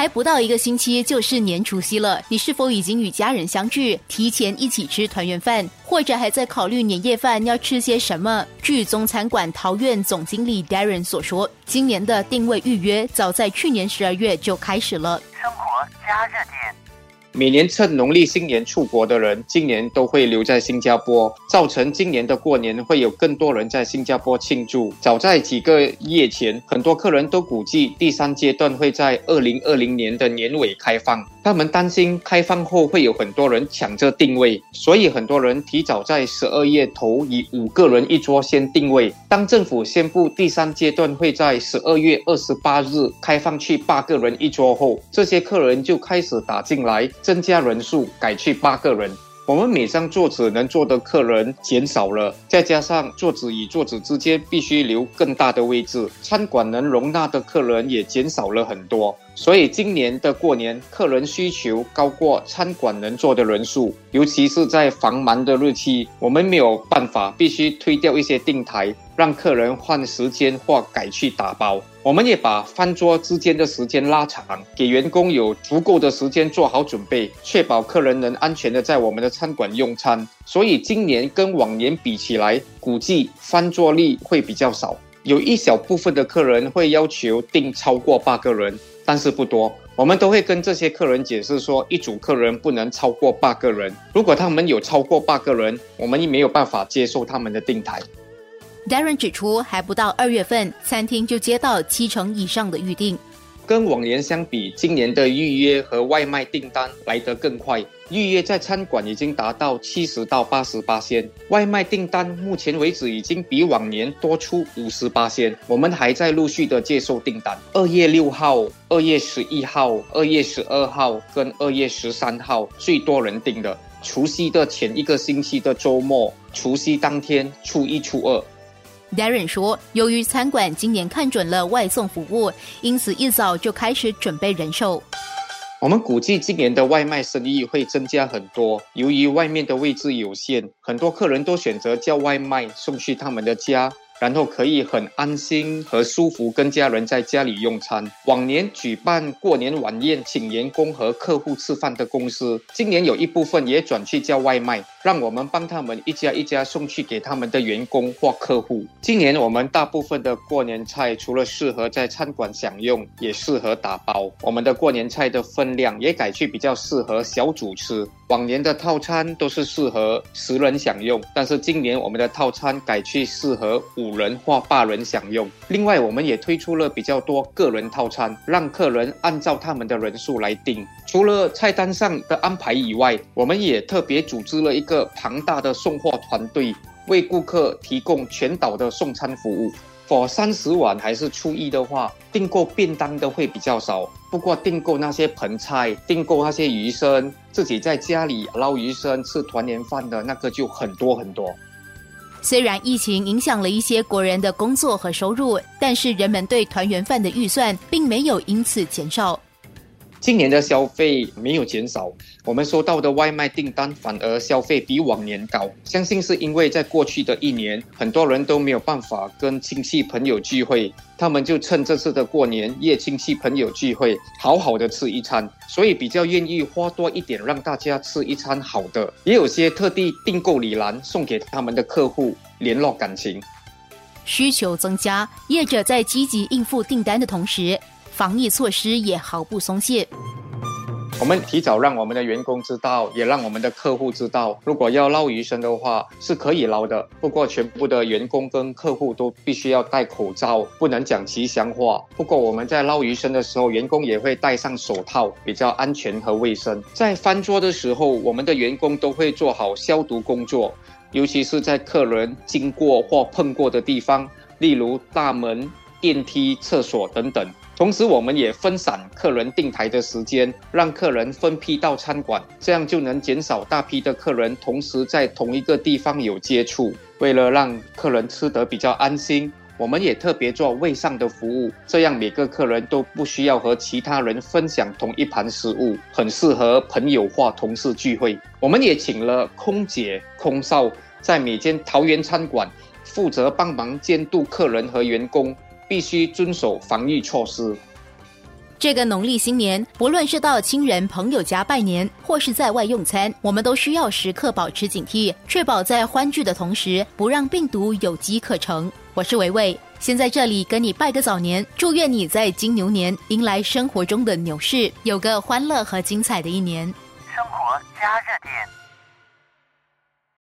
还不到一个星期就是年除夕了，你是否已经与家人相聚，提前一起吃团圆饭，或者还在考虑年夜饭要吃些什么？据中餐馆桃苑总经理 Darren 所说，今年的定位预约早在去年十二月就开始了。生活加热点。每年趁农历新年出国的人，今年都会留在新加坡，造成今年的过年会有更多人在新加坡庆祝。早在几个月前，很多客人都估计第三阶段会在二零二零年的年尾开放。他们担心开放后会有很多人抢着定位，所以很多人提早在十二月头以五个人一桌先定位。当政府宣布第三阶段会在十二月二十八日开放去八个人一桌后，这些客人就开始打进来，增加人数，改去八个人。我们每张桌子能坐的客人减少了，再加上桌子与桌子之间必须留更大的位置，餐馆能容纳的客人也减少了很多。所以今年的过年，客人需求高过餐馆能坐的人数，尤其是在繁忙的日期，我们没有办法，必须推掉一些订台。让客人换时间或改去打包，我们也把饭桌之间的时间拉长，给员工有足够的时间做好准备，确保客人能安全的在我们的餐馆用餐。所以今年跟往年比起来，估计翻桌率会比较少。有一小部分的客人会要求订超过八个人，但是不多。我们都会跟这些客人解释说，一组客人不能超过八个人。如果他们有超过八个人，我们也没有办法接受他们的订台。Darren 指出，还不到二月份，餐厅就接到七成以上的预订。跟往年相比，今年的预约和外卖订单来得更快。预约在餐馆已经达到七十到八十八仙，外卖订单目前为止已经比往年多出五十八仙。我们还在陆续的接受订单。二月六号、二月十一号、二月十二号跟二月十三号最多人订的。除夕的前一个星期的周末，除夕当天，初一、初二。Darren 说：“由于餐馆今年看准了外送服务，因此一早就开始准备人手。我们估计今年的外卖生意会增加很多。由于外面的位置有限，很多客人都选择叫外卖送去他们的家。”然后可以很安心和舒服跟家人在家里用餐。往年举办过年晚宴请员工和客户吃饭的公司，今年有一部分也转去叫外卖，让我们帮他们一家一家送去给他们的员工或客户。今年我们大部分的过年菜除了适合在餐馆享用，也适合打包。我们的过年菜的分量也改去比较适合小组吃。往年的套餐都是适合十人享用，但是今年我们的套餐改去适合五人或八人享用。另外，我们也推出了比较多个人套餐，让客人按照他们的人数来订。除了菜单上的安排以外，我们也特别组织了一个庞大的送货团队，为顾客提供全岛的送餐服务。for 三十晚还是初一的话，订购便当的会比较少。不过订购那些盆菜、订购那些鱼生，自己在家里捞鱼生吃团年饭的那个就很多很多。虽然疫情影响了一些国人的工作和收入，但是人们对团圆饭的预算并没有因此减少。今年的消费没有减少，我们收到的外卖订单反而消费比往年高。相信是因为在过去的一年，很多人都没有办法跟亲戚朋友聚会，他们就趁这次的过年夜亲戚朋友聚会，好好的吃一餐，所以比较愿意花多一点让大家吃一餐好的。也有些特地订购礼篮送给他们的客户，联络感情。需求增加，业者在积极应付订单的同时。防疫措施也毫不松懈。我们提早让我们的员工知道，也让我们的客户知道，如果要捞鱼生的话是可以捞的。不过，全部的员工跟客户都必须要戴口罩，不能讲吉祥话。不过，我们在捞鱼生的时候，员工也会戴上手套，比较安全和卫生。在翻桌的时候，我们的员工都会做好消毒工作，尤其是在客人经过或碰过的地方，例如大门、电梯、厕所等等。同时，我们也分散客人订台的时间，让客人分批到餐馆，这样就能减少大批的客人同时在同一个地方有接触。为了让客人吃得比较安心，我们也特别做位上的服务，这样每个客人都不需要和其他人分享同一盘食物，很适合朋友或同事聚会。我们也请了空姐、空少在每间桃园餐馆负责帮忙监督客人和员工。必须遵守防疫措施。这个农历新年，不论是到亲人朋友家拜年，或是在外用餐，我们都需要时刻保持警惕，确保在欢聚的同时，不让病毒有机可乘。我是维维，先在这里跟你拜个早年，祝愿你在金牛年迎来生活中的牛市，有个欢乐和精彩的一年。生活加热点。